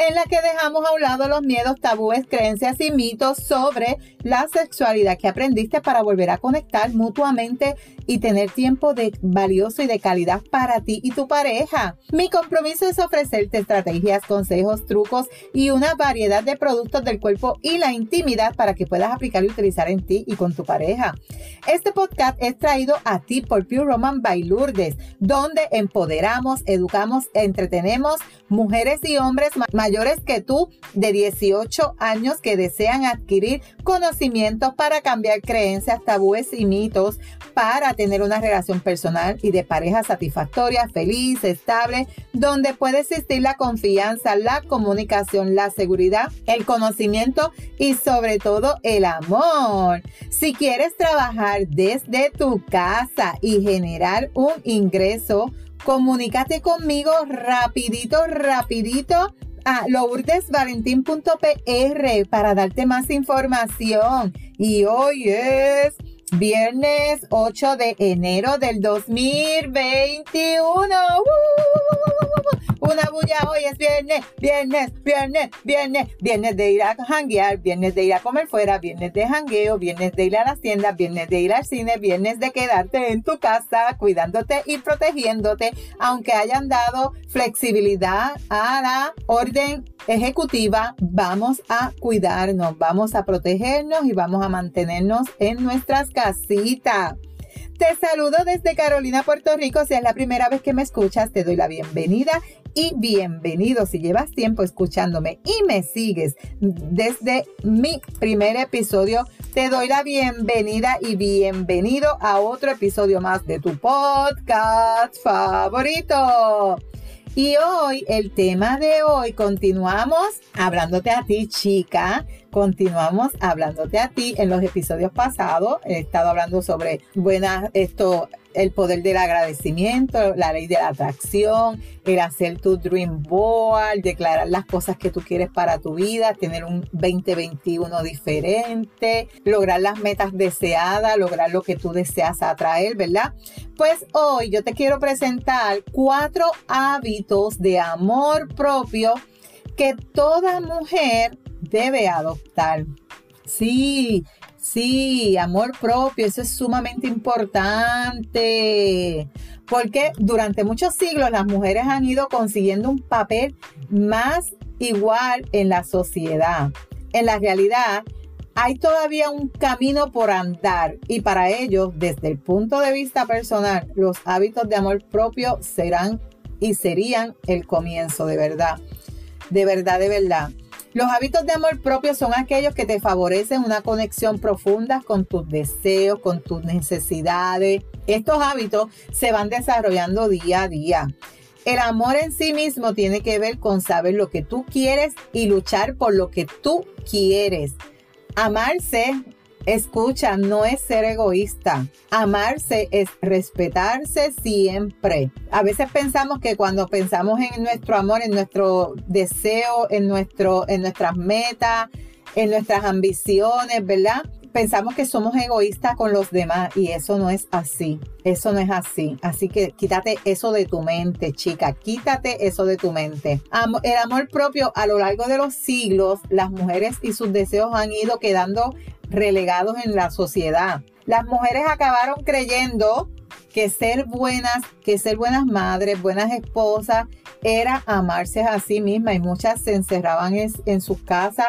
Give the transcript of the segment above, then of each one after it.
en la que dejamos a un lado los miedos, tabúes, creencias y mitos sobre la sexualidad que aprendiste para volver a conectar mutuamente y tener tiempo de valioso y de calidad para ti y tu pareja. Mi compromiso es ofrecerte estrategias, consejos, trucos y una variedad de productos del cuerpo y la intimidad para que puedas aplicar y utilizar en ti y con tu pareja. Este podcast es traído a ti por Pure Roman by Lourdes, donde empoderamos, educamos, entretenemos mujeres y hombres mayores que tú de 18 años que desean adquirir conocimientos para cambiar creencias, tabúes y mitos para tener una relación personal y de pareja satisfactoria, feliz, estable, donde puede existir la confianza, la comunicación, la seguridad, el conocimiento y sobre todo el amor. Si quieres trabajar desde tu casa y generar un ingreso, comunícate conmigo rapidito, rapidito a lourdesvalentín.pr para darte más información. Y hoy es Viernes 8 de enero del 2021. Una bulla hoy es viernes, viernes, viernes, viernes, viernes de ir a janguear, viernes de ir a comer fuera, viernes de jangueo, viernes de ir a las tiendas, viernes de ir al cine, viernes de quedarte en tu casa cuidándote y protegiéndote, aunque hayan dado flexibilidad a la orden ejecutiva, vamos a cuidarnos, vamos a protegernos y vamos a mantenernos en nuestras casitas. Te saludo desde Carolina, Puerto Rico. Si es la primera vez que me escuchas, te doy la bienvenida y bienvenido. Si llevas tiempo escuchándome y me sigues desde mi primer episodio, te doy la bienvenida y bienvenido a otro episodio más de tu podcast favorito. Y hoy, el tema de hoy, continuamos hablándote a ti, chica. Continuamos hablándote a ti. En los episodios pasados he estado hablando sobre buenas, esto, el poder del agradecimiento, la ley de la atracción, el hacer tu dream board, declarar las cosas que tú quieres para tu vida, tener un 2021 diferente, lograr las metas deseadas, lograr lo que tú deseas atraer, ¿verdad? Pues hoy yo te quiero presentar cuatro hábitos de amor propio que toda mujer debe adoptar. Sí, Sí, amor propio, eso es sumamente importante, porque durante muchos siglos las mujeres han ido consiguiendo un papel más igual en la sociedad. En la realidad, hay todavía un camino por andar y para ello, desde el punto de vista personal, los hábitos de amor propio serán y serían el comienzo de verdad. De verdad, de verdad. Los hábitos de amor propio son aquellos que te favorecen una conexión profunda con tus deseos, con tus necesidades. Estos hábitos se van desarrollando día a día. El amor en sí mismo tiene que ver con saber lo que tú quieres y luchar por lo que tú quieres. Amarse Escucha, no es ser egoísta. Amarse es respetarse siempre. A veces pensamos que cuando pensamos en nuestro amor, en nuestro deseo, en, nuestro, en nuestras metas, en nuestras ambiciones, ¿verdad? Pensamos que somos egoístas con los demás y eso no es así. Eso no es así. Así que quítate eso de tu mente, chica. Quítate eso de tu mente. el amor propio a lo largo de los siglos, las mujeres y sus deseos han ido quedando relegados en la sociedad. Las mujeres acabaron creyendo que ser buenas, que ser buenas madres, buenas esposas, era amarse a sí misma y muchas se encerraban en, sus casas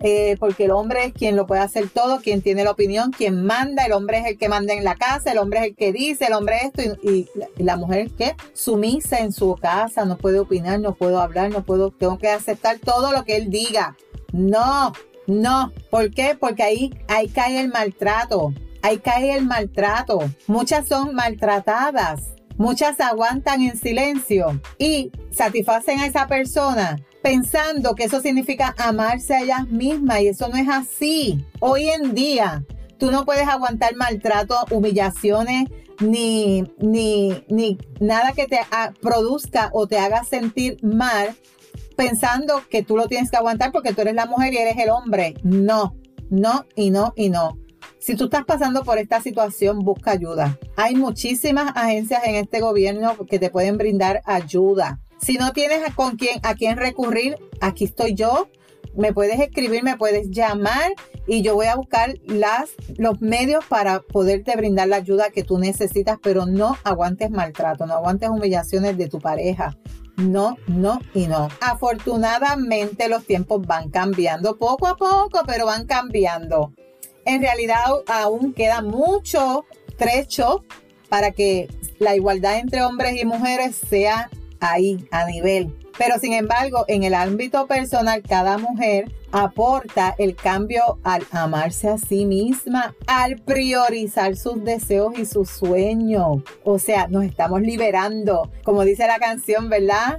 eh, porque el hombre es quien lo puede hacer todo, quien tiene la opinión, quien manda, el hombre es el que manda en la casa, el hombre es el que dice, el hombre esto. Y, la mujer que sumisa en su casa, no puede opinar, no puedo hablar, no puedo, tengo que aceptar todo lo que él diga. No, no, ¿por qué? Porque ahí, ahí cae el maltrato, ahí cae el maltrato. Muchas son maltratadas, muchas aguantan en silencio y satisfacen a esa persona pensando que eso significa amarse a ellas mismas y eso no es así. Hoy en día Tú no puedes aguantar maltrato, humillaciones, ni, ni, ni nada que te produzca o te haga sentir mal pensando que tú lo tienes que aguantar porque tú eres la mujer y eres el hombre. No, no y no y no. Si tú estás pasando por esta situación, busca ayuda. Hay muchísimas agencias en este gobierno que te pueden brindar ayuda. Si no tienes a, con quién, a quién recurrir, aquí estoy yo. Me puedes escribir, me puedes llamar y yo voy a buscar las, los medios para poderte brindar la ayuda que tú necesitas, pero no aguantes maltrato, no aguantes humillaciones de tu pareja. No, no y no. Afortunadamente los tiempos van cambiando poco a poco, pero van cambiando. En realidad aún queda mucho trecho para que la igualdad entre hombres y mujeres sea ahí, a nivel. Pero sin embargo, en el ámbito personal, cada mujer aporta el cambio al amarse a sí misma, al priorizar sus deseos y sus sueños. O sea, nos estamos liberando, como dice la canción, ¿verdad?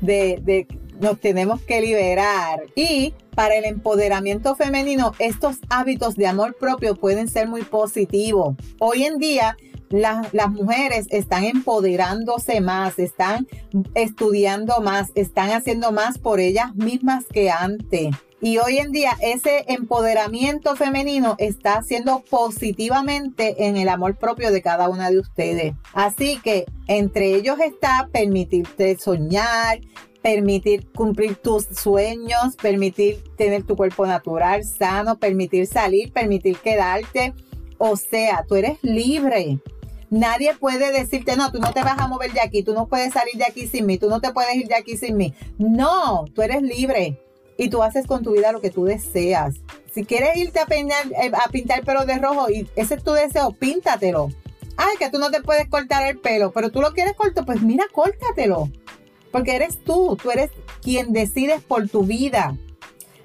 De, de nos tenemos que liberar. Y para el empoderamiento femenino, estos hábitos de amor propio pueden ser muy positivos. Hoy en día, las, mujeres están empoderándose más, están estudiando más, están haciendo más por ellas mismas que antes. Y hoy en día ese empoderamiento femenino está haciendo positivamente en el amor propio de cada una de ustedes. Así que entre ellos está permitirte soñar, permitir cumplir tus sueños, permitir tener tu cuerpo natural, sano, permitir salir, permitir quedarte. O sea, tú eres libre. Nadie puede decirte, no, tú no te vas a mover de aquí, tú no puedes salir de aquí sin mí, tú no te puedes ir de aquí sin mí. No, tú eres libre y tú haces con tu vida lo que tú deseas. Si quieres irte a, eh, a pintar el pelo de rojo y ese es tu deseo, píntatelo. Ay, que tú no te puedes cortar el pelo, pero tú lo quieres corto, pues mira, córtatelo. Porque eres tú, tú eres quien decides por tu vida.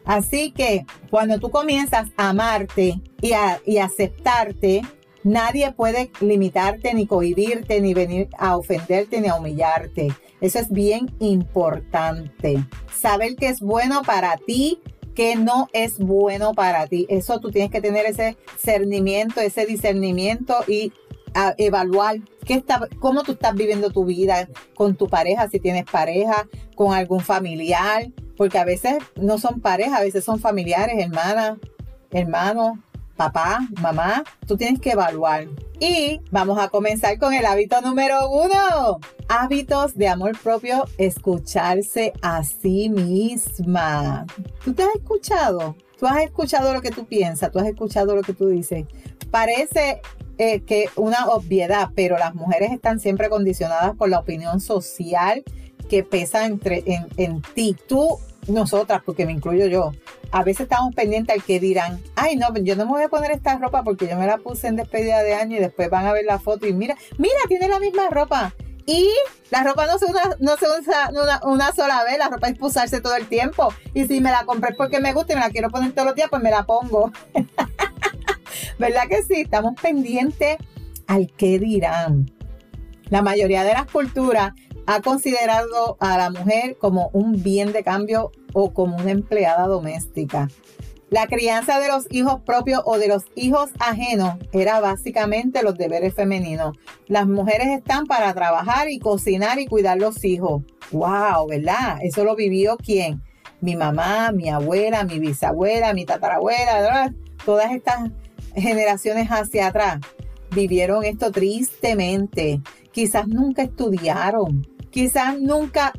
Así que cuando tú comienzas a amarte y a y aceptarte, Nadie puede limitarte, ni cohibirte, ni venir a ofenderte, ni a humillarte. Eso es bien importante. Saber qué es bueno para ti, qué no es bueno para ti. Eso tú tienes que tener ese cernimiento, ese discernimiento y evaluar qué está, cómo tú estás viviendo tu vida con tu pareja, si tienes pareja, con algún familiar, porque a veces no son parejas, a veces son familiares, hermanas, hermanos, papá, mamá, tú tienes que evaluar. Y vamos a comenzar con el hábito número uno. Hábitos de amor propio, escucharse a sí misma. ¿Tú te has escuchado? ¿Tú has escuchado lo que tú piensas? ¿Tú has escuchado lo que tú dices? Parece eh, que una obviedad, pero las mujeres están siempre condicionadas por la opinión social que pesa entre, en, en ti. Tú nosotras, porque me incluyo yo, a veces estamos pendientes al que dirán, ay no, yo no me voy a poner esta ropa porque yo me la puse en despedida de año y después van a ver la foto y mira, mira, tiene la misma ropa. Y la ropa no se, no se usa una, sola vez, la ropa es usarse todo el tiempo. Y si me la compré porque me gusta y me la quiero poner todos los días, pues me la pongo. ¿Verdad que sí? Estamos pendientes al que dirán. La mayoría de las culturas ha considerado a la mujer como un bien de cambio o como una empleada doméstica. La crianza de los hijos propios o de los hijos ajenos era básicamente los deberes femeninos. Las mujeres están para trabajar y cocinar y cuidar los hijos. ¡Wow! ¿Verdad? Eso lo vivió quién? Mi mamá, mi abuela, mi bisabuela, mi tatarabuela, todas estas generaciones hacia atrás vivieron esto tristemente. Quizás nunca estudiaron, quizás nunca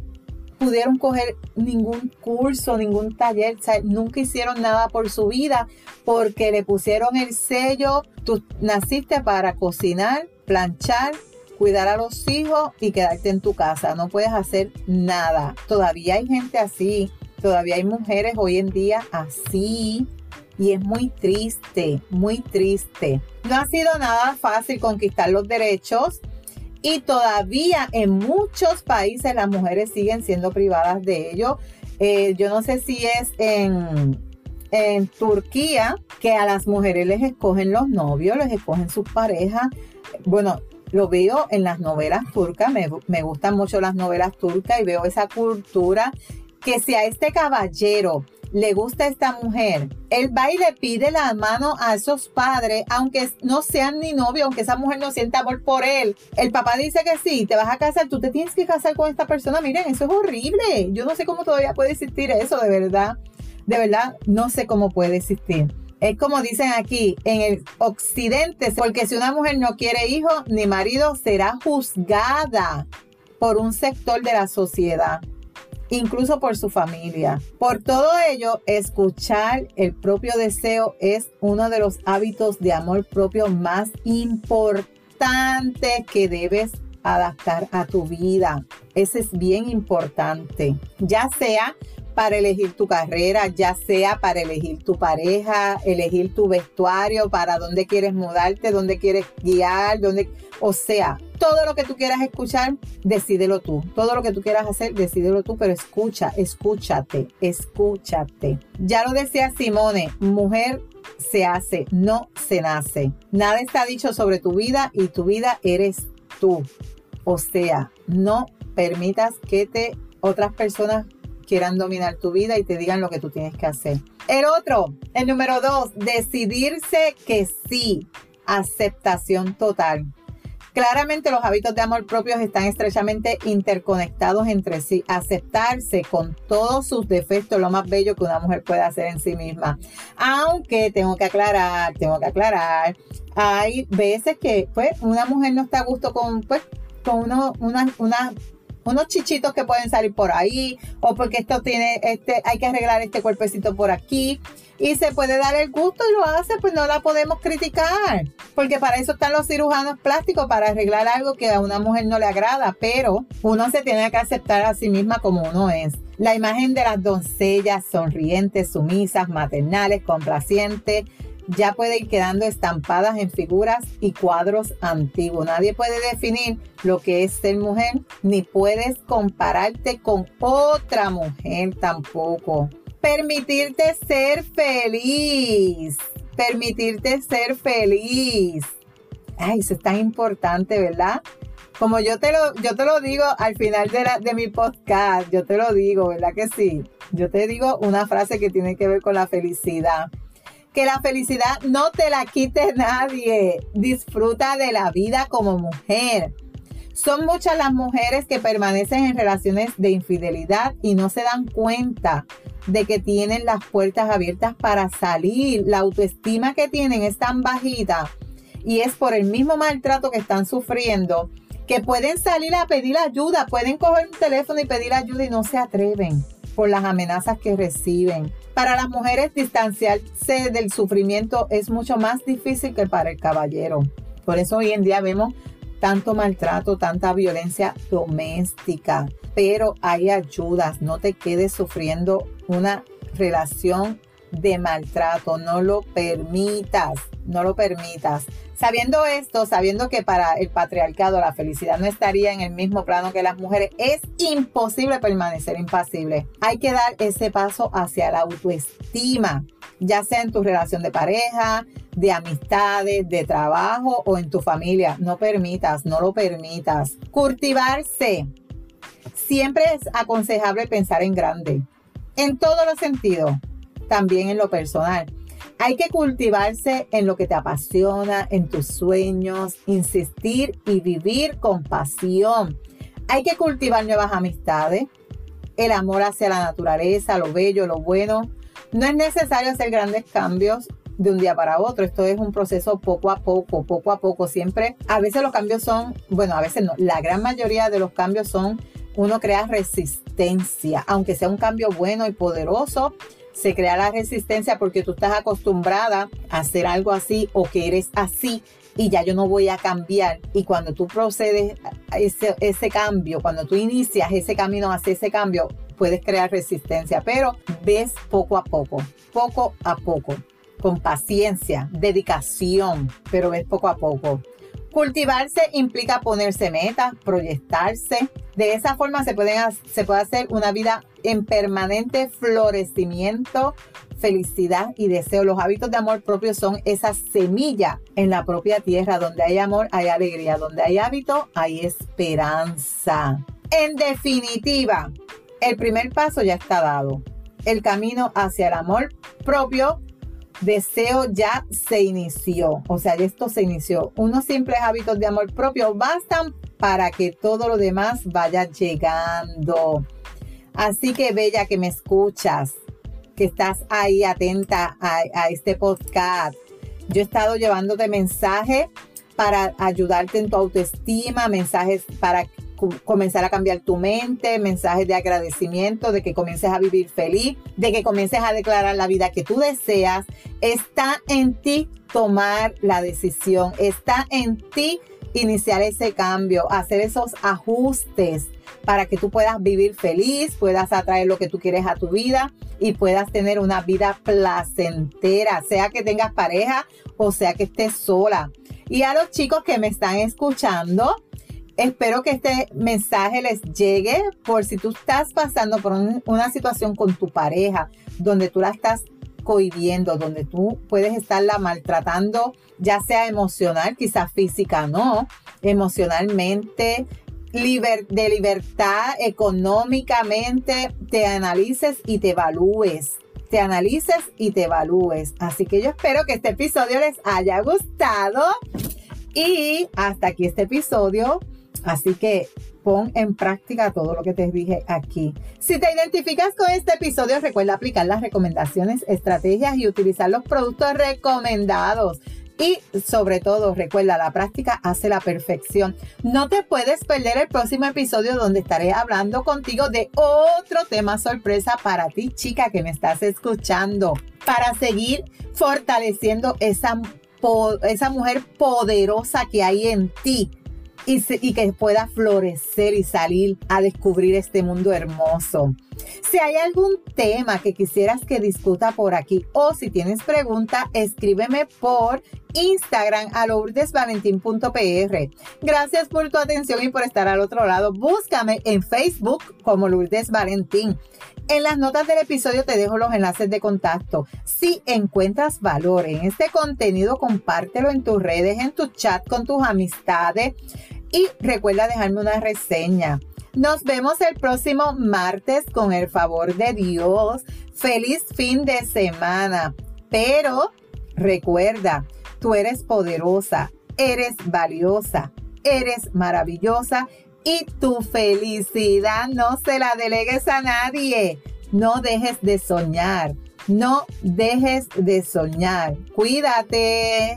pudieron coger ningún curso, ningún taller, nunca hicieron nada por su vida porque le pusieron el sello, tú naciste para cocinar, planchar, cuidar a los hijos y quedarte en tu casa, no puedes hacer nada. Todavía hay gente así, todavía hay mujeres hoy en día así y es muy triste, muy triste. No ha sido nada fácil conquistar los derechos y todavía en muchos países las mujeres siguen siendo privadas de ello. Eh, yo no sé si es en, en Turquía que a las mujeres les escogen los novios, les escogen sus parejas. Bueno, lo veo en las novelas turcas, me, me, gustan mucho las novelas turcas y veo esa cultura que si a este caballero le gusta esta mujer, él va y le pide la mano a esos padres, aunque no sean ni novio, aunque esa mujer no sienta amor por él. El papá dice que sí, te vas a casar, tú te tienes que casar con esta persona. Miren, eso es horrible. Yo no sé cómo todavía puede existir eso, de verdad. De verdad, no sé cómo puede existir. Es como dicen aquí, en el occidente, porque si una mujer no quiere hijo ni marido, será juzgada por un sector de la sociedad, incluso por su familia. Por todo ello, escuchar el propio deseo es uno de los hábitos de amor propio más importantes que debes adaptar a tu vida. Ese es bien importante. Ya sea para elegir tu carrera, ya sea para elegir tu pareja, elegir tu vestuario, para dónde quieres mudarte, dónde quieres guiar, dónde, o sea, todo lo que tú quieras escuchar, decídelo tú. Todo lo que tú quieras hacer, decídelo tú, pero escucha, escúchate, escúchate. Ya lo decía Simone, mujer se hace, no se nace. Nada está dicho sobre tu vida y tu vida eres tú. O sea, no permitas que te otras personas quieran dominar tu vida y te digan lo que tú tienes que hacer. El otro, el número dos, decidirse que sí, aceptación total. Claramente los hábitos de amor propios están estrechamente interconectados entre sí. Aceptarse con todos sus defectos, lo más bello que una mujer puede hacer en sí misma. Aunque tengo que aclarar, tengo que aclarar, hay veces que pues una mujer no está a gusto con pues con uno, una, una unos chichitos que pueden salir por ahí o porque esto tiene este hay que arreglar este cuerpecito por aquí. Y se puede dar el gusto y lo hace pues no la podemos criticar porque para eso están los cirujanos plásticos para arreglar algo que a una mujer no le agrada pero uno se tiene que aceptar a sí misma como uno es. La imagen de las doncellas sonrientes sumisas maternales complacientes ya puede ir quedando estampadas en figuras y cuadros antiguos. Nadie puede definir lo que es ser mujer, ni puedes compararte con otra mujer tampoco. Permitirte ser feliz. Permitirte ser feliz. Ay, eso es tan importante, ¿verdad? Como yo te lo, yo te lo digo al final de, de mi podcast, yo te lo digo, ¿verdad que sí? Yo te digo una frase que tiene que ver con la felicidad que la felicidad no te la quite nadie. Disfruta de la vida como mujer. Son muchas las mujeres que permanecen en relaciones de infidelidad y no se dan cuenta de que tienen las puertas abiertas para salir. La autoestima que tienen es tan bajita y es por el mismo maltrato que están sufriendo que pueden salir a pedir ayuda, pueden coger un teléfono y pedir ayuda y no se atreven por las amenazas que reciben. Para las mujeres distanciarse del sufrimiento es mucho más difícil que para el caballero. Por eso hoy en día vemos tanto maltrato, tanta violencia doméstica. Pero hay ayudas, no te quedes sufriendo una relación de maltrato, no lo permitas, no lo permitas. Sabiendo esto, sabiendo que para el patriarcado la felicidad no estaría en el mismo plano que las mujeres, es imposible permanecer impasible. Hay que dar ese paso hacia la autoestima, ya sea en tu relación de pareja, de amistades, de trabajo o en tu familia. No permitas, no lo permitas. Cultivarse. Siempre es aconsejable pensar en grande, en todos los sentidos, también en lo personal hay que cultivarse en lo que te apasiona, en tus sueños, insistir y vivir con pasión. Hay que cultivar nuevas amistades, el amor hacia la naturaleza, lo bello, lo bueno. No es necesario hacer grandes cambios de un día para otro. Esto es un proceso poco a poco, poco a poco. Siempre, a veces los cambios son, bueno, a veces no, la gran mayoría de los cambios son, uno crea resistencia, aunque sea un cambio bueno y poderoso, se crea la resistencia porque tú estás acostumbrada a hacer algo así o que eres así y ya yo no voy a cambiar. Y cuando tú procedes a ese, ese cambio, cuando tú inicias ese camino hacia ese cambio, puedes crear resistencia, pero ves poco a poco, poco a poco, con paciencia, dedicación, pero ves poco a poco. Cultivarse implica ponerse metas, proyectarse. De esa forma se, puede hacer una vida en permanente florecimiento, felicidad y deseo. Los hábitos de amor propio son esa semilla en la propia tierra. Donde hay amor, hay alegría. Donde hay hábito, hay esperanza. En definitiva, el primer paso ya está dado. el camino hacia el amor propio, deseo ya se inició. O sea, esto se inició. Unos simples hábitos de amor propio bastan para que todo lo demás vaya llegando. Así que, Bella, que me escuchas, que estás ahí atenta a, este podcast. Yo he estado llevándote mensajes para ayudarte en tu autoestima, mensajes para comenzar a cambiar tu mente, mensajes de agradecimiento, de que comiences a vivir feliz, de que comiences a declarar la vida que tú deseas. Está en ti tomar la decisión, está en ti iniciar ese cambio, hacer esos ajustes para que tú puedas vivir feliz, puedas atraer lo que tú quieres a tu vida y puedas tener una vida placentera, sea que tengas pareja o sea que estés sola. Y a los chicos que me están escuchando, espero que este mensaje les llegue por si tú estás pasando por una situación con tu pareja donde tú la estás cohibiendo, donde tú puedes estarla maltratando, ya sea emocional, quizás física no, emocionalmente, de libertad económicamente, te analices y te evalúes. Te analices y te evalúes. Así que yo espero que este episodio les haya gustado. Y hasta aquí este episodio. Así que pon en práctica todo lo que te dije aquí. Si te identificas con este episodio, recuerda aplicar las recomendaciones, estrategias y utilizar los productos recomendados. Y sobre todo, recuerda, la práctica hace la perfección. No te puedes perder el próximo episodio donde estaré hablando contigo de otro tema sorpresa para ti, chica, que me estás escuchando. Para seguir fortaleciendo esa, esa mujer poderosa que hay en ti y, que pueda florecer y salir a descubrir este mundo hermoso. Si hay algún tema que quisieras que discuta por aquí o si tienes pregunta, escríbeme por Instagram a lourdesvalentín.pr. Gracias por tu atención y por estar al otro lado. Búscame en Facebook como Lourdes Valentín. En las notas del episodio te dejo los enlaces de contacto. Si encuentras valor en este contenido, compártelo en tus redes, en tu chat con tus amistades y recuerda dejarme una reseña. Nos vemos el próximo martes con el favor de Dios. Feliz fin de semana. Pero recuerda, tú eres poderosa, eres valiosa, eres maravillosa y tu felicidad no se la delegues a nadie. No dejes de soñar. No dejes de soñar. Cuídate.